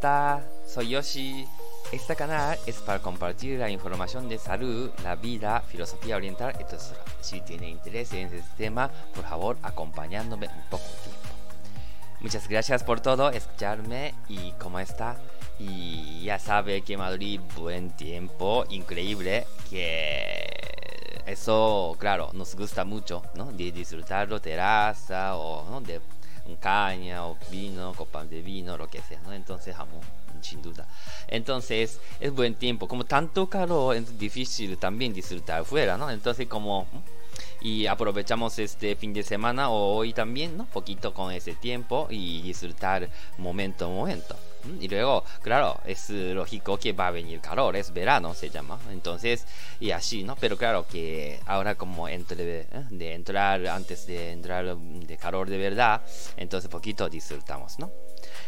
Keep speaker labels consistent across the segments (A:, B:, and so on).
A: está? Soy Yoshi. Este canal es para compartir la información de salud, la vida, filosofía oriental, etc. Si tiene interés en este tema, por favor, acompañándome un poco de tiempo. Muchas gracias por todo, escucharme y cómo está. Y ya sabe que Madrid, buen tiempo, increíble, que eso, claro, nos gusta mucho, ¿no? De disfrutarlo, terraza o ¿no? de caña o vino, copa de vino, lo que sea, ¿no? Entonces, jamón, sin duda. Entonces, es buen tiempo. Como tanto calor, es difícil también disfrutar fuera, ¿no? Entonces, como y aprovechamos este fin de semana o hoy también, ¿no? Poquito con ese tiempo y disfrutar momento a momento. Y luego, claro, es lógico que va a venir calor, es verano se llama. Entonces, y así, ¿no? Pero claro que ahora como entre, ¿eh? de entrar, antes de entrar de calor de verdad, entonces poquito disfrutamos, ¿no?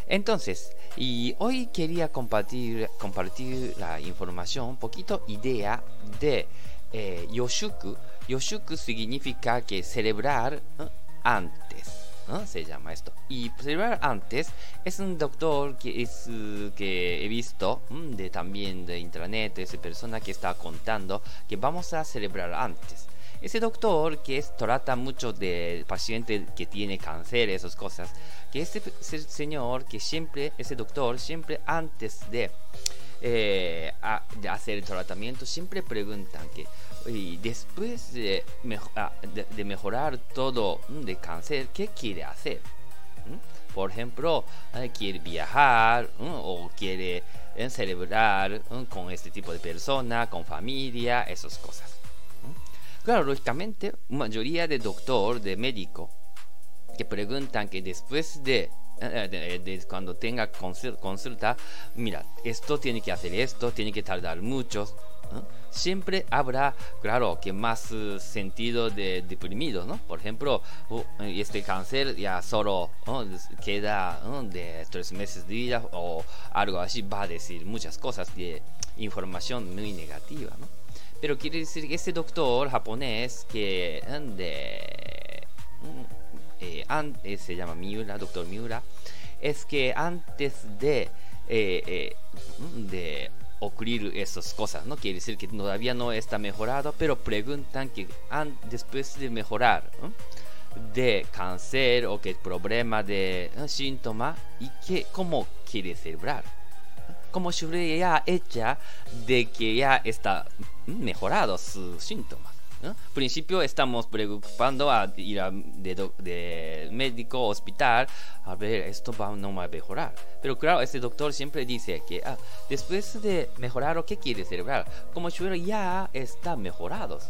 A: Entonces, y hoy quería compartir, compartir la información, un poquito idea de eh, Yoshuku. Yoshuku significa que celebrar ¿eh? antes. Se llama esto. Y celebrar antes es un doctor que es que he visto de también de internet, esa persona que está contando que vamos a celebrar antes. Ese doctor que es, trata mucho de paciente que tiene cáncer, esas cosas, que ese, señor que siempre, ese doctor siempre antes de, eh, de hacer el tratamiento, siempre preguntan que y después de, ah, de, mejorar todo mm, de cáncer, ¿qué quiere hacer? ¿Mm? Por ejemplo, eh, quiere viajar o quiere eh, celebrar con este tipo de persona, con familia, esas cosas. Claro, lógicamente, mayoría de doctor, de médico, que preguntan que después de eh, cuando tenga consulta, mira, esto tiene que hacer esto, tiene que tardar mucho, siempre habrá, claro, que más eh, sentido de deprimido, ¿no? Por ejemplo, este cáncer ya solo queda de tres meses de vida o algo así, va a decir muchas cosas de información muy negativa, ¿no? Pero quiere decir que este doctor japonés que de, mm, eh, se llama Miura, doctor Miura, es que antes de, eh, de ocurrir esas cosas, ¿no? Quiere decir que todavía no está mejorado, pero preguntan que después de mejorar de cáncer o que problema de síntoma y que cómo quiere celebrar. Como si ya hecha de que ya está mejorado su síntoma. ¿No? principio estamos preocupando a ir a, de, médico hospital a ver esto va, no va a mejorar pero claro este doctor siempre dice que ah, después de mejorar qué quiere celebrar como si ya está mejorados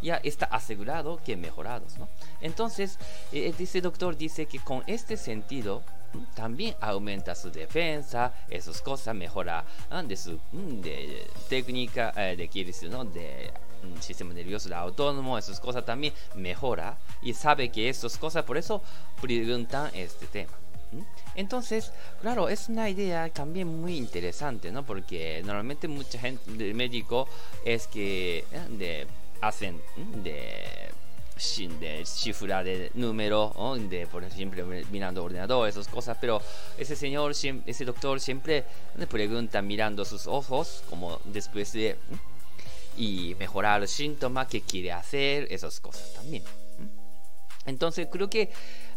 A: ya está asegurado que mejorados ¿no? entonces eh, este doctor dice que con este sentido también aumenta su defensa, esas cosas, mejora ah, de su de técnica, eh, de, ¿no? de sistema nervioso autónomo, esas cosas también mejora y sabe que esas cosas, por eso preguntan este tema. Entonces, claro, es una idea también muy interesante, ¿no? Porque normalmente mucha gente de médico es que eh, de, hacen de de cifra de número, de por ejemplo mirando ordenador, esas cosas, pero ese señor, ese doctor siempre le pregunta mirando sus ojos, como después de y mejorar los síntomas que quiere hacer, esas cosas también. Entonces creo que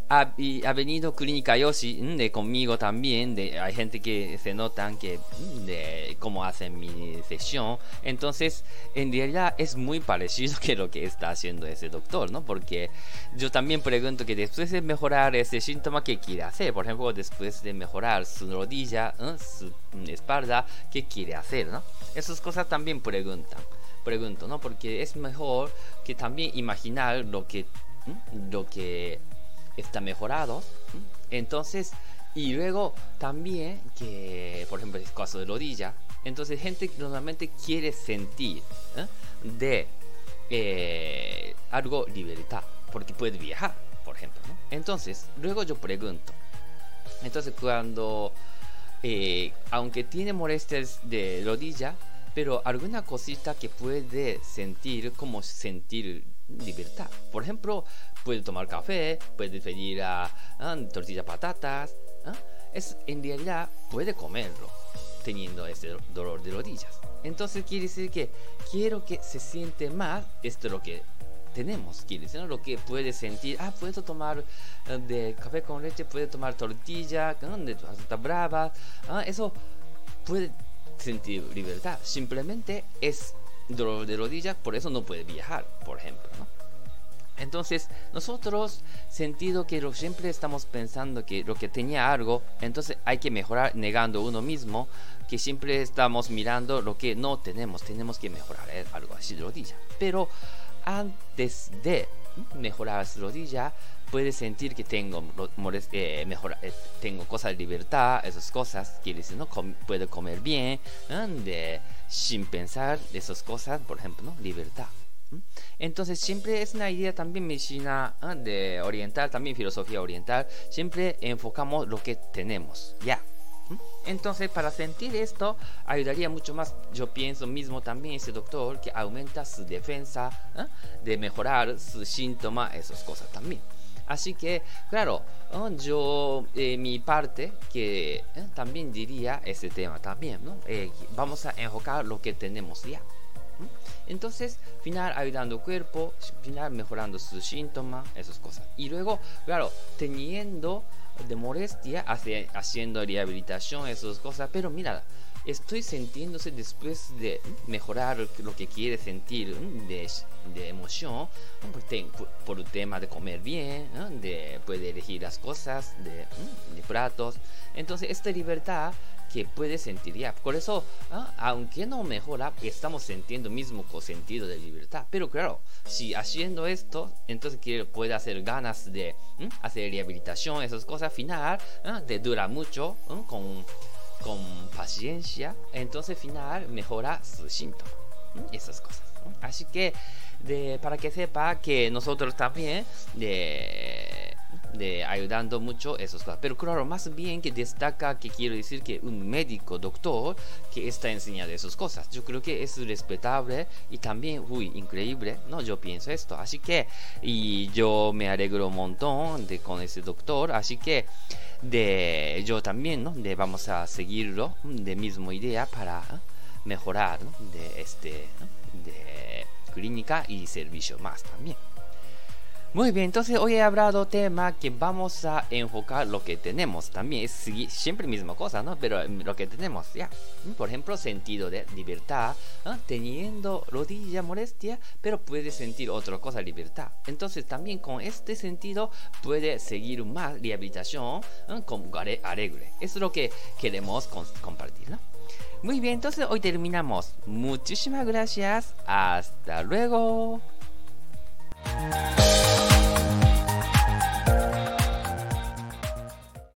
A: ha, ha venido Clínica Yoshi de conmigo también, de, hay gente que se notan que de cómo hacen mi sesión, entonces en realidad es muy parecido que lo que está haciendo ese doctor, ¿no? Porque yo también pregunto que después de mejorar ese síntoma, ¿qué quiere hacer? Por ejemplo, después de mejorar su rodilla, su espalda, ¿qué quiere hacer, ¿no? Esas cosas también preguntan pregunto, ¿no? Porque es mejor que también imaginar lo que, lo que está mejorado. Entonces, y luego también que, por ejemplo, el caso de rodilla, entonces gente normalmente quiere sentir ¿eh? de eh, algo libertad, porque puede viajar, por ejemplo. Entonces, luego yo pregunto, entonces cuando, eh, aunque tiene molestias de rodilla, pero alguna cosita que puede sentir como sentir libertad. Por ejemplo, puede tomar café, puede pedir a, tortillas patatas, es en realidad puede comerlo teniendo ese dolor de rodillas. Entonces quiere decir que quiero que se siente más esto lo que tenemos, quiere decir, lo que puede sentir, ah, puedo tomar eh, de café con leche, puede tomar tortilla, de está brava, ah, eso puede sentir libertad, simplemente es dolor de rodillas, por eso no puede viajar, por ejemplo, ¿no? Entonces, nosotros sentido que siempre estamos pensando que lo que tenía algo, entonces hay que mejorar negando uno mismo, que siempre estamos mirando lo que no tenemos, tenemos que mejorar ¿eh? algo así de rodilla. Pero antes de mejorar su rodilla, puede sentir que tengo, eh, eh, tengo cosas de libertad, esas cosas, quiere decir, ¿no? puede comer bien, de, sin pensar esas cosas, por ejemplo, ¿no? libertad. Entonces siempre es una idea también medicina de oriental, también filosofía oriental, siempre enfocamos lo que tenemos, ya. Entonces, para sentir esto, ayudaría mucho más, yo pienso mismo también ese doctor, que aumenta su defensa de mejorar su síntoma, esas cosas también. Así que, claro, yo, eh, mi parte, que eh, también diría ese tema también, ¿no? Eh, vamos a enfocar lo que tenemos ya. Entonces, final ayudando cuerpo, final mejorando su síntoma, esas cosas. Y luego, claro, teniendo de molestia, haciendo rehabilitación, esas cosas, pero mira, estoy sintiéndose después de mejorar lo que quiere sentir de, de emoción por, el tema de comer bien, de poder elegir las cosas, de, de platos. Entonces, esta libertad que puede sentir ya. Por eso, aunque no mejora, estamos sintiendo mismo sentido de libertad. Pero claro, si haciendo esto, entonces que puede hacer ganas de hacer rehabilitación, esas cosas, final, ¿ah? de dura mucho, con, con paciencia, entonces final mejora su síntoma, esas cosas. Así que, de, para que sepa que nosotros también, de de ayudando mucho esas cosas. Pero claro, más bien que destaca que quiero decir que un médico, doctor, que está enseñando esas cosas. Yo creo que es respetable y también, uy, increíble, ¿no? Yo pienso esto. Así que, y yo me alegro un montón de con ese doctor. Así que, de yo también, ¿no? De vamos a seguirlo, de mismo idea para mejorar, ¿no? De este, de clínica y servicio más también. Muy bien, entonces hoy he hablado tema que vamos a enfocar lo que tenemos. También es siempre misma cosa, ¿no? Pero em, lo que tenemos, ya. Por ejemplo, sentido de libertad, teniendo rodilla molestia, pero puede sentir otra cosa, libertad. Entonces también con este sentido puede seguir más rehabilitación con arregle. Eso es lo que queremos compartir, ¿no? Muy bien, entonces hoy terminamos. Muchísimas gracias. Hasta luego.